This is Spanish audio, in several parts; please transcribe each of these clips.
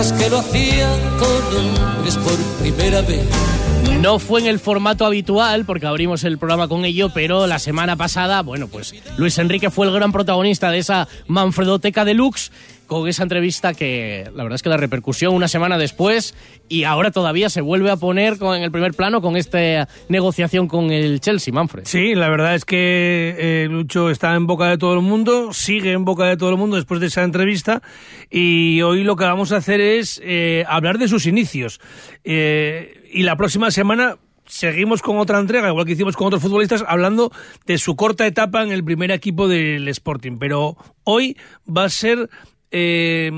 Que lo hacían con hombres por primera vez. No fue en el formato habitual, porque abrimos el programa con ello, pero la semana pasada, bueno, pues Luis Enrique fue el gran protagonista de esa Manfredoteca Deluxe con esa entrevista que la verdad es que la repercusión una semana después y ahora todavía se vuelve a poner con, en el primer plano con esta negociación con el Chelsea, Manfred. Sí, la verdad es que eh, Lucho está en boca de todo el mundo, sigue en boca de todo el mundo después de esa entrevista y hoy lo que vamos a hacer es eh, hablar de sus inicios. Eh, y la próxima semana seguimos con otra entrega, igual que hicimos con otros futbolistas, hablando de su corta etapa en el primer equipo del Sporting. Pero hoy va a ser eh,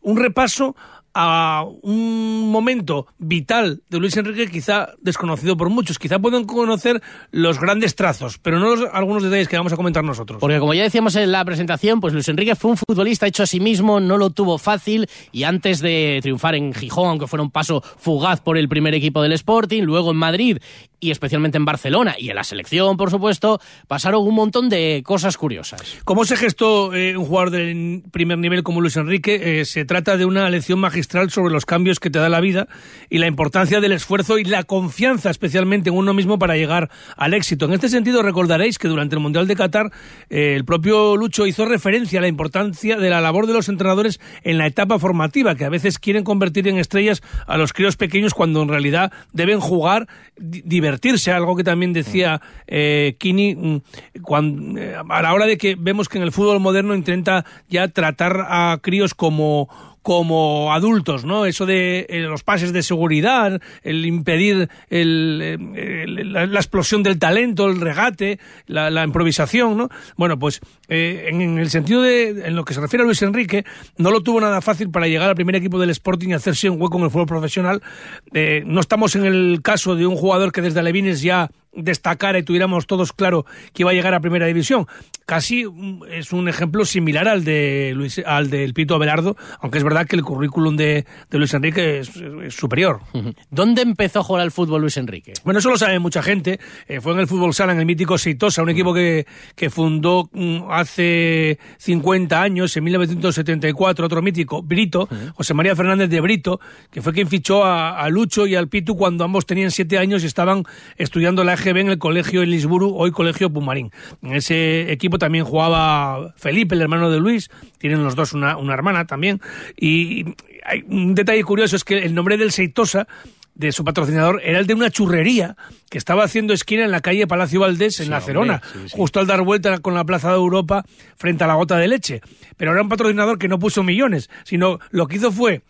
un repaso a un momento vital de Luis Enrique quizá desconocido por muchos. Quizá pueden conocer los grandes trazos, pero no algunos detalles que vamos a comentar nosotros. Porque como ya decíamos en la presentación, pues Luis Enrique fue un futbolista hecho a sí mismo, no lo tuvo fácil y antes de triunfar en Gijón, aunque fuera un paso fugaz por el primer equipo del Sporting, luego en Madrid y especialmente en Barcelona y en la selección, por supuesto, pasaron un montón de cosas curiosas. ¿Cómo se gestó eh, un jugador de primer nivel como Luis Enrique? Eh, se trata de una lección magistral sobre los cambios que te da la vida y la importancia del esfuerzo y la confianza especialmente en uno mismo para llegar al éxito. En este sentido recordaréis que durante el Mundial de Qatar eh, el propio Lucho hizo referencia a la importancia de la labor de los entrenadores en la etapa formativa, que a veces quieren convertir en estrellas a los críos pequeños cuando en realidad deben jugar, divertirse algo que también decía eh, Kini, mm, cuando, eh, a la hora de que vemos que en el fútbol moderno intenta ya tratar a críos como como adultos, ¿no? Eso de eh, los pases de seguridad, el impedir la, explosión del talento, el regate, la, improvisación, ¿no? Bueno, pues eh, en, el sentido de, en lo que se refiere a Luis Enrique, no lo tuvo nada fácil para llegar al primer equipo del Sporting y hacerse un hueco en el fútbol profesional. Eh, no estamos en el caso de un jugador que desde Alevines ya destacara y tuviéramos todos claro que iba a llegar a primera división. Casi mm, es un ejemplo similar al de Luis, al del Pito Abelardo, aunque es verdad que el currículum de, Luis Enrique es, superior. ¿Dónde empezó a jugar al fútbol Luis Enrique? Bueno, eso lo sabe mucha gente. Eh, fue en el fútbol sala, en el mítico Seitosa, un equipo que, que fundó mm, hace 50 años, en 1974, otro mítico, Brito, José María Fernández de Brito, que fue quien fichó a, a Lucho y al Pitu cuando ambos tenían siete años y estaban estudiando la EGB en el colegio Elisburu, hoy colegio Pumarín. En ese equipo también jugaba Felipe, el hermano de Luis, tienen los dos una, hermana también. Y hay un detalle curioso es que el nombre del Seitosa de su patrocinador era el de una churrería que estaba haciendo esquina en la calle Palacio Valdés, en La Cerona, justo al dar vuelta con la Plaza de Europa frente a la gota de leche. Pero era un patrocinador que no puso millones, sino lo que hizo fue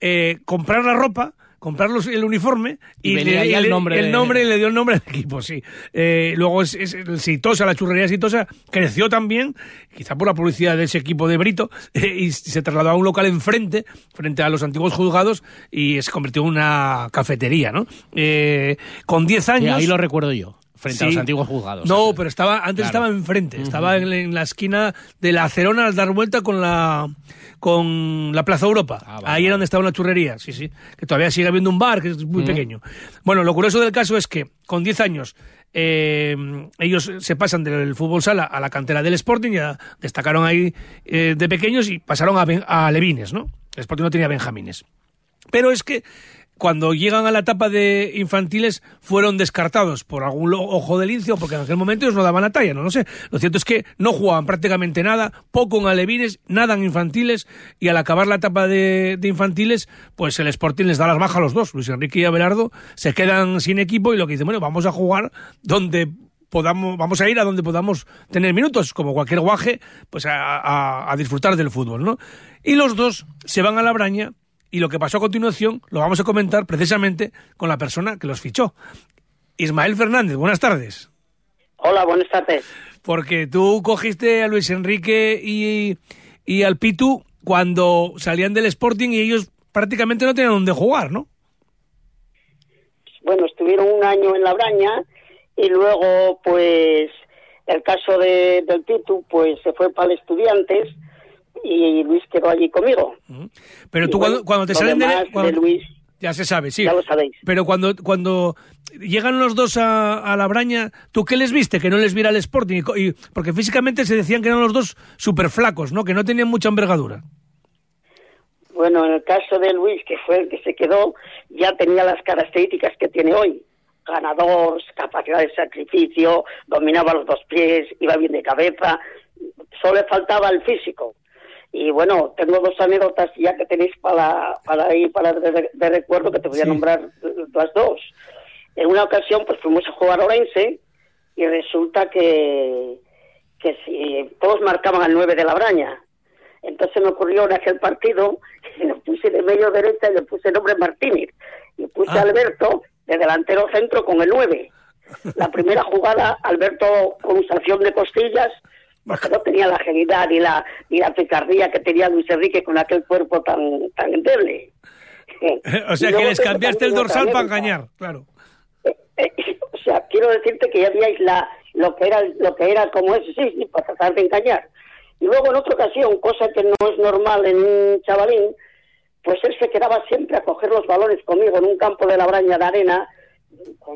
eh, comprar la ropa, comprar el uniforme y, le, el nombre, el nombre le dio el nombre al equipo, sí. Eh, luego es, el Sitosa, la churrería Sitosa, creció también, quizá por la publicidad de ese equipo de Brito, eh, y se trasladó a un local enfrente, frente a los antiguos juzgados, y se convirtió en una cafetería, ¿no? Eh, con 10 años... ahí lo recuerdo yo frente a los antiguos juzgados. No, pero estaba antes estaba enfrente, estaba en, la esquina de la Acerona al dar vuelta con la con la Plaza Europa. Ah, Ahí era donde estaba una churrería, sí, sí. Que todavía sigue habiendo un bar, que es muy pequeño. Bueno, lo curioso del caso es que con 10 años eh, ellos se pasan del fútbol sala a la cantera del Sporting, ya destacaron ahí eh, de pequeños y pasaron a, a Levines, ¿no? El Sporting no tenía Benjamines. Pero es que cuando llegan a la etapa de infantiles fueron descartados por algún ojo del lince porque en aquel momento ellos no daban la talla, no lo sé. Lo cierto es que no jugaban prácticamente nada, poco en alevines, nada en infantiles y al acabar la etapa de, infantiles, pues el Sporting les da las bajas a los dos. Luis Enrique y Abelardo se quedan sin equipo y lo que dicen, bueno, vamos a jugar donde podamos, vamos a ir a donde podamos tener minutos, como cualquier guaje, pues a, a disfrutar del fútbol, ¿no? Y los dos se van a la braña y lo que pasó a continuación lo vamos a comentar precisamente con la persona que los fichó. Ismael Fernández, buenas tardes. Hola, buenas tardes. Porque tú cogiste a Luis Enrique y, y al Pitu cuando salían del Sporting y ellos prácticamente no tenían dónde jugar, ¿no? estuvieron un año en la Braña y luego, pues, el caso de, del Titu, pues se fue para el Estudiantes y Luis quedó allí conmigo. Pero tú bueno, cuando, cuando te salen de, demás cuando- de Luis, Ya se sabe, sí. Ya lo sabéis. Pero cuando, cuando llegan los dos a, a la braña, ¿tú qué les viste? Que no les viera el Sporting. Y- porque físicamente se decían que eran los dos súper flacos, ¿no? Que no tenían mucha envergadura. Bueno, en el caso de Luis, que fue el que se quedó, ya tenía las características que tiene hoy. Ganador, capacidad de sacrificio, dominaba los dos pies, iba bien de cabeza, solo le faltaba el físico. Y bueno, tengo dos anécdotas ya que tenéis para, para ir para de, de recuerdo que te voy a Sí. nombrar las dos. En una ocasión, pues fuimos a jugar a Orense y resulta que, que si todos marcaban al 9 de la braña. Entonces me ocurrió en aquel partido, y le puse de medio derecha y le puse el nombre Martínez. Y puse Ah. a Alberto de delantero centro con el 9. La primera jugada, Alberto con sanción de costillas, no tenía la agilidad ni la, ni la picardía que tenía Luis Enrique con aquel cuerpo tan, tan endeble. o sea, que les cambiaste el dorsal para engañar, claro. Eh, o sea, quiero decirte que ya veíais la, lo que era lo que era como eso, sí, sí, para tratar de engañar. Y luego en otra ocasión, cosa que no es normal en un chavalín, pues él se quedaba siempre a coger los balones conmigo en un campo de la braña de arena,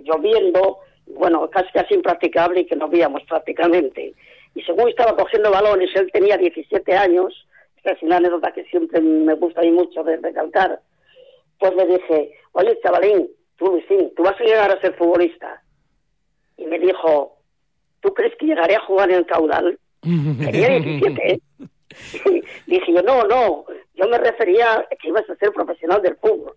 lloviendo, bueno, casi casi impracticable y que no veíamos prácticamente. Y según estaba cogiendo balones, él tenía 17 años, esta es una anécdota que siempre me gusta a mí mucho de recalcar, pues le dije, oye, chavalín, tú, Luisín, tú vas a llegar a ser futbolista. Y me dijo, ¿tú crees que llegaré a jugar en el caudal? Tenía 17, ¿eh? Dije yo, no, no, yo me refería a que ibas a ser profesional del fútbol.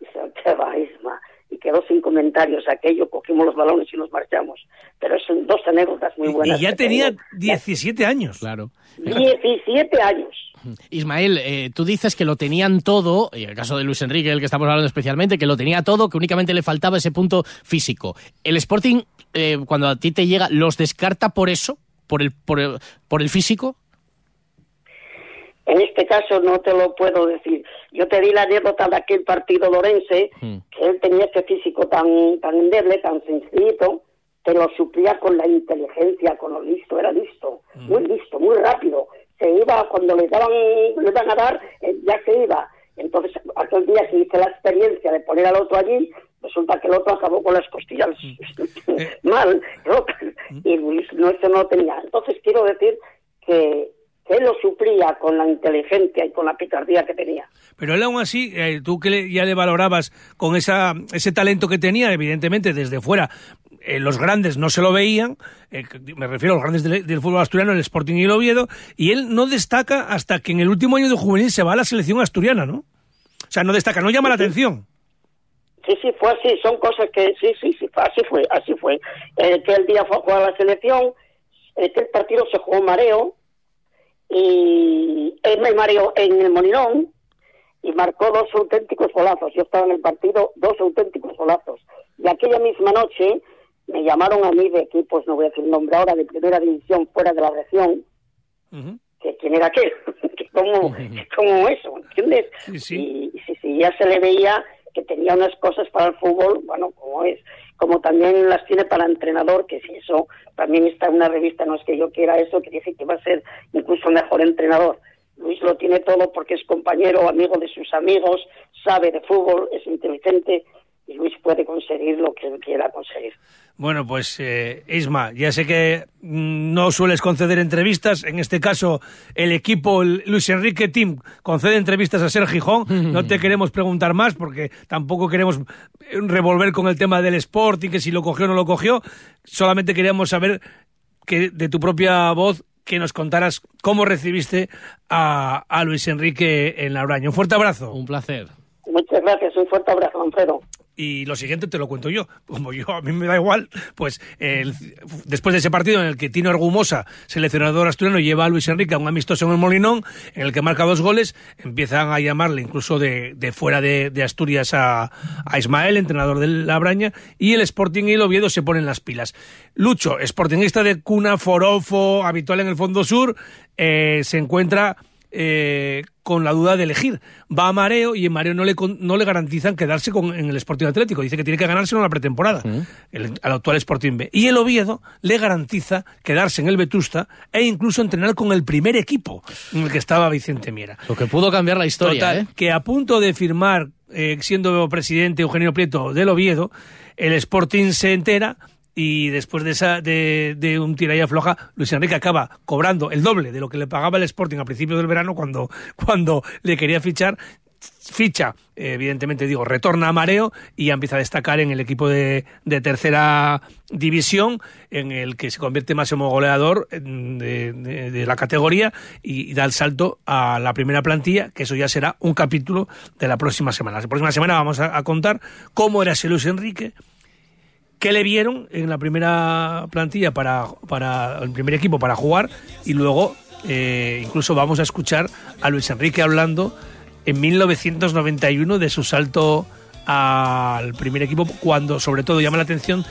Dice, qué va, Isma. Y quedó sin comentarios aquello, cogimos los balones y nos marchamos. Pero son dos anécdotas muy buenas. y ya tenía tengo. 17 años. Claro. 17 años. Ismael, eh, tú dices que lo tenían todo, y en el caso de Luis Enrique, el que estamos hablando especialmente, que lo tenía todo, que únicamente le faltaba ese punto físico. ¿El Sporting, eh, cuando a ti te llega, los descarta por eso? ¿Por el, por el, por el físico? En este caso no te lo puedo decir. Yo te di la anécdota de aquel partido lorense, Hmm. que él tenía ese físico tan, tan endeble, tan sencillito, que lo suplía con la inteligencia, con lo listo, era listo, muy listo, muy rápido. Se iba, cuando le daban, le iban a dar, eh, ya se iba. Entonces, aquel día que hice la experiencia de poner al otro allí, resulta que el otro acabó con las costillas mal, el otro, y Luis no, eso no lo tenía. Entonces, quiero decir que él lo suplía con la inteligencia y con la picardía que tenía. Pero él aún así, eh, tú que ya le valorabas con esa, ese talento que tenía, evidentemente desde fuera, eh, los grandes no se lo veían, eh, me refiero a los grandes del, del fútbol asturiano, el Sporting y el Oviedo, y él no destaca hasta que en el último año de juvenil se va a la selección asturiana, ¿no? O sea, no destaca, no llama la atención. Sí, sí, fue así, son cosas que sí, sí, sí, fue- así fue, así fue. Eh, que el día fue a jugar a la selección, eh, que el partido se jugó en mareo, y él me mareó en el Molinón, y marcó dos auténticos golazos. Yo estaba en el partido, dos auténticos golazos. Y aquella misma noche me llamaron a mí de equipos, no voy a decir el nombre ahora, de primera división fuera de la región, que quién era aquel, que como eso, ¿entiendes? Sí, sí. Y, y sí, sí, ya se le veía que tenía unas cosas para el fútbol, bueno, como es, como también las tiene para entrenador, que si eso también está en una revista, no es que yo quiera eso, que dice que va a ser incluso mejor entrenador. Luis lo tiene todo porque es compañero, amigo de sus amigos, sabe de fútbol, es inteligente y Luis puede conseguir lo que él quiera conseguir. Bueno, pues eh, Isma, ya sé que mm, no sueles conceder entrevistas, en este caso el equipo el Luis Enrique Team concede entrevistas a Ser Gijón, no te queremos preguntar más porque tampoco queremos eh, revolver con el tema del sport y que si lo cogió o no lo cogió, solamente queríamos saber que de tu propia voz que nos contaras cómo recibiste a, a Luis Enrique en la Braña. Un fuerte abrazo. Un placer. Muchas gracias, un fuerte abrazo, Alfredo. Y lo siguiente te lo cuento yo. Como yo, a mí me da igual, pues después de ese partido en el que Tino Argumosa, seleccionador asturiano, lleva a Luis Enrique a un amistoso en el Molinón, en el que marca dos goles, empiezan a llamarle incluso de, fuera de, Asturias a, a Ismael, entrenador de la Braña, y el Sporting y el Oviedo se ponen las pilas. Lucho, sportingista de cuna, forofo, habitual en el Fondo Sur, eh, se encuentra eh, con la duda de elegir. Va a Mareo y en Mareo no le, no le garantizan quedarse con, en el Sporting Atlético. Dice que tiene que ganárselo en la pretemporada, el- al actual Sporting B. Y el Oviedo le garantiza quedarse en el Vetusta e incluso entrenar con el primer equipo en el que estaba Vicente Miera. Lo que pudo cambiar la historia, Total, ¿eh? que a punto de firmar, eh, siendo presidente Eugenio Prieto del Oviedo, el Sporting se entera y después de, esa, de, un tira y afloja, Luis Enrique acaba cobrando el doble de lo que le pagaba el Sporting a principios del verano cuando, cuando le quería fichar. Ficha, evidentemente digo, retorna a Mareo y empieza a destacar en el equipo de, de tercera división, en el que se convierte máximo goleador de, de- la categoría y, da el salto a la primera plantilla, que eso ya será un capítulo de la próxima semana. La próxima semana vamos a contar cómo era ese Luis Enrique, qué le vieron en la primera plantilla para, para el primer equipo para jugar y luego eh, incluso vamos a escuchar a Luis Enrique hablando en 1991 de su salto al primer equipo cuando sobre todo llama la atención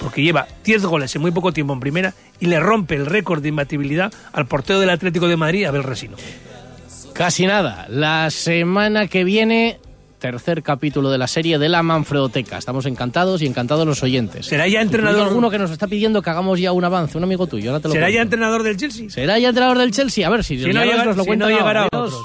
porque lleva 10 goles en muy poco tiempo en primera y le rompe el récord de imbatibilidad al portero del Atlético de Madrid, Abel Resino. Casi nada. La semana que viene, tercer capítulo de la serie de la Manfredoteca. Estamos encantados y encantados los oyentes. ¿Será ya entrenador- alguno que nos está pidiendo que hagamos ya un avance, un amigo tuyo. Ahora te lo ¿Será cuento. ya entrenador del Chelsea? ¿Será ya entrador del Chelsea? A ver si, Si no nos lo si cuenta no llegará otro.